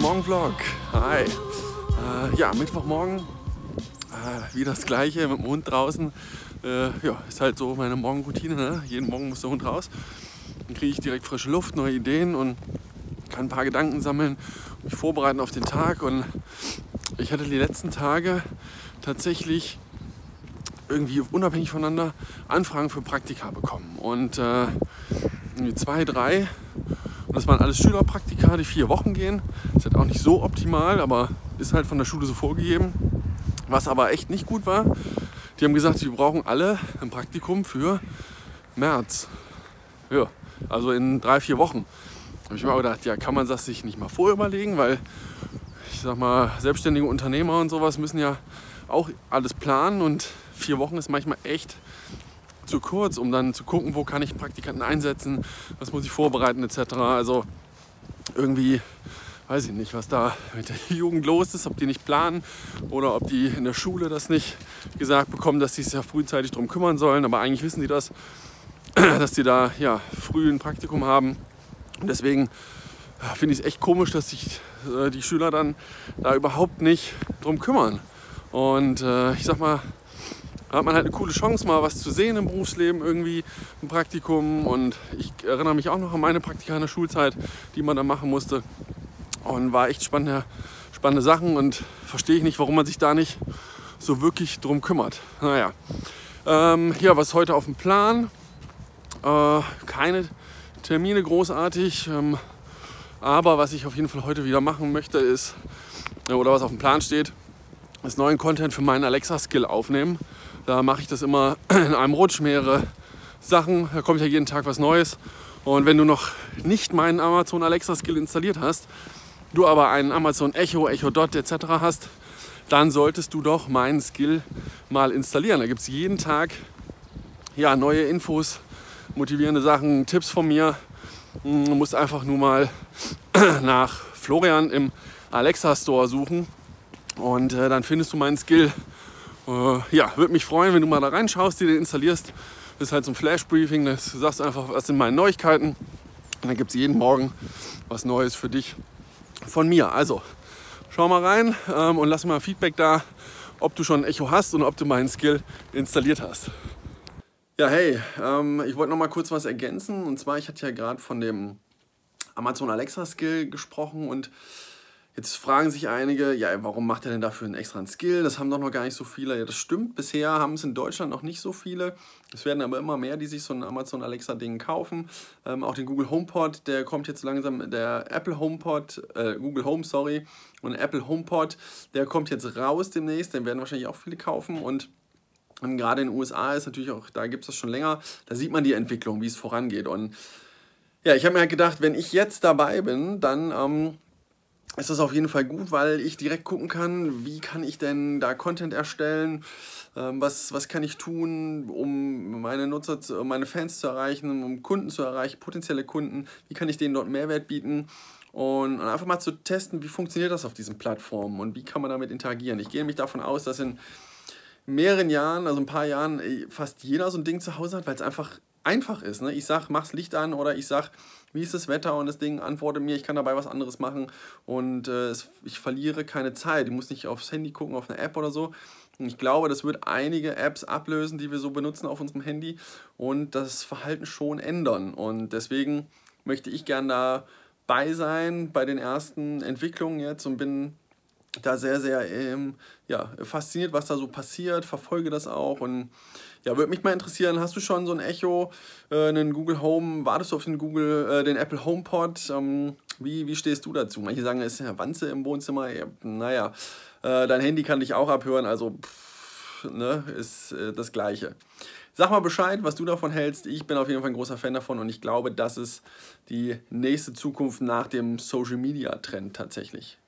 Morgenvlog. Hi. Äh, ja, Mittwochmorgen. Äh, wieder das Gleiche mit dem Hund draußen. Äh, ja, ist halt so meine Morgenroutine. Ne? Jeden Morgen muss der Hund raus. Dann kriege ich direkt frische Luft, neue Ideen und kann ein paar Gedanken sammeln, mich vorbereiten auf den Tag. Und ich hatte die letzten Tage tatsächlich irgendwie unabhängig voneinander Anfragen für Praktika bekommen. Und äh, zwei, drei und das waren alles Schülerpraktika, die vier Wochen gehen. Ist halt auch nicht so optimal, aber ist halt von der Schule so vorgegeben. Was aber echt nicht gut war, die haben gesagt, wir brauchen alle ein Praktikum für März. Ja, also in drei, vier Wochen. Da habe ich mir auch gedacht, ja, kann man das sich nicht mal vorüberlegen, weil ich sag mal, selbstständige Unternehmer und sowas müssen ja auch alles planen und vier Wochen ist manchmal echt zu kurz, um dann zu gucken, wo kann ich Praktikanten einsetzen, was muss ich vorbereiten etc. Also irgendwie weiß ich nicht, was da mit der Jugend los ist, ob die nicht planen oder ob die in der Schule das nicht gesagt bekommen, dass sie sich ja frühzeitig darum kümmern sollen. Aber eigentlich wissen die das, dass die da ja, früh ein Praktikum haben. Und deswegen finde ich es echt komisch, dass sich äh, die Schüler dann da überhaupt nicht drum kümmern. Und äh, ich sag mal, da hat man halt eine coole Chance, mal was zu sehen im Berufsleben, irgendwie ein Praktikum. Und ich erinnere mich auch noch an meine Praktika in der Schulzeit, die man da machen musste. Und war echt spannende, spannende Sachen und verstehe ich nicht, warum man sich da nicht so wirklich drum kümmert. Naja, ähm, ja, was heute auf dem Plan? Äh, keine Termine großartig. Ähm, aber was ich auf jeden Fall heute wieder machen möchte, ist, oder was auf dem Plan steht, ist neuen Content für meinen Alexa-Skill aufnehmen. Da mache ich das immer in einem Rutsch, mehrere Sachen. Da kommt ja jeden Tag was Neues. Und wenn du noch nicht meinen Amazon Alexa Skill installiert hast, du aber einen Amazon Echo, Echo Dot etc. hast, dann solltest du doch meinen Skill mal installieren. Da gibt es jeden Tag ja, neue Infos, motivierende Sachen, Tipps von mir. Hm, du musst einfach nur mal nach Florian im Alexa Store suchen und äh, dann findest du meinen Skill äh, ja, würde mich freuen, wenn du mal da reinschaust, die den installierst. Das ist halt so ein Flash-Briefing, du sagst einfach, was sind meine Neuigkeiten. Und dann gibt es jeden Morgen was Neues für dich von mir. Also, schau mal rein ähm, und lass mal Feedback da, ob du schon ein Echo hast und ob du meinen Skill installiert hast. Ja, hey, ähm, ich wollte noch mal kurz was ergänzen. Und zwar, ich hatte ja gerade von dem Amazon Alexa Skill gesprochen und Jetzt fragen sich einige, ja, warum macht er denn dafür einen extra Skill? Das haben doch noch gar nicht so viele. Ja, das stimmt. Bisher haben es in Deutschland noch nicht so viele. Es werden aber immer mehr, die sich so ein Amazon Alexa Ding kaufen. Ähm, auch den Google HomePod, der kommt jetzt langsam, der Apple HomePod, äh, Google Home, sorry, und Apple HomePod, der kommt jetzt raus demnächst. Den werden wahrscheinlich auch viele kaufen und gerade in den USA ist natürlich auch, da gibt es das schon länger, da sieht man die Entwicklung, wie es vorangeht. Und ja, ich habe mir halt gedacht, wenn ich jetzt dabei bin, dann ähm, ist das auf jeden Fall gut, weil ich direkt gucken kann, wie kann ich denn da Content erstellen, ähm, was, was kann ich tun, um meine Nutzer, zu, um meine Fans zu erreichen, um Kunden zu erreichen, potenzielle Kunden, wie kann ich denen dort Mehrwert bieten und, einfach mal zu testen, wie funktioniert das auf diesen Plattformen und wie kann man damit interagieren. Ich gehe nämlich davon aus, dass in mehreren Jahren, also ein paar Jahren, fast jeder so ein Ding zu Hause hat, weil es einfach einfach ist. Ne? Ich sage, mach's Licht an oder ich sage, wie ist das Wetter und das Ding antwortet mir, ich kann dabei was anderes machen und äh, ich verliere keine Zeit. Ich muss nicht aufs Handy gucken, auf eine App oder so. Und ich glaube, das wird einige Apps ablösen, die wir so benutzen auf unserem Handy und das Verhalten schon ändern. Und deswegen möchte ich gern dabei sein bei den ersten Entwicklungen jetzt und bin da sehr, sehr ähm, ja, fasziniert, was da so passiert, verfolge das auch und ja, würde mich mal interessieren, hast du schon so ein Echo, äh, einen Google Home, wartest du auf den Google, äh, den Apple HomePod? Ähm, wie, wie stehst du dazu? Manche sagen, es ist ja Wanze im Wohnzimmer. Ja, naja, äh, dein Handy kann dich auch abhören, also pff, ne, ist äh, das Gleiche. Sag mal Bescheid, was du davon hältst. Ich bin auf jeden Fall ein großer Fan davon und ich glaube, das ist die nächste Zukunft nach dem Social Media Trend tatsächlich.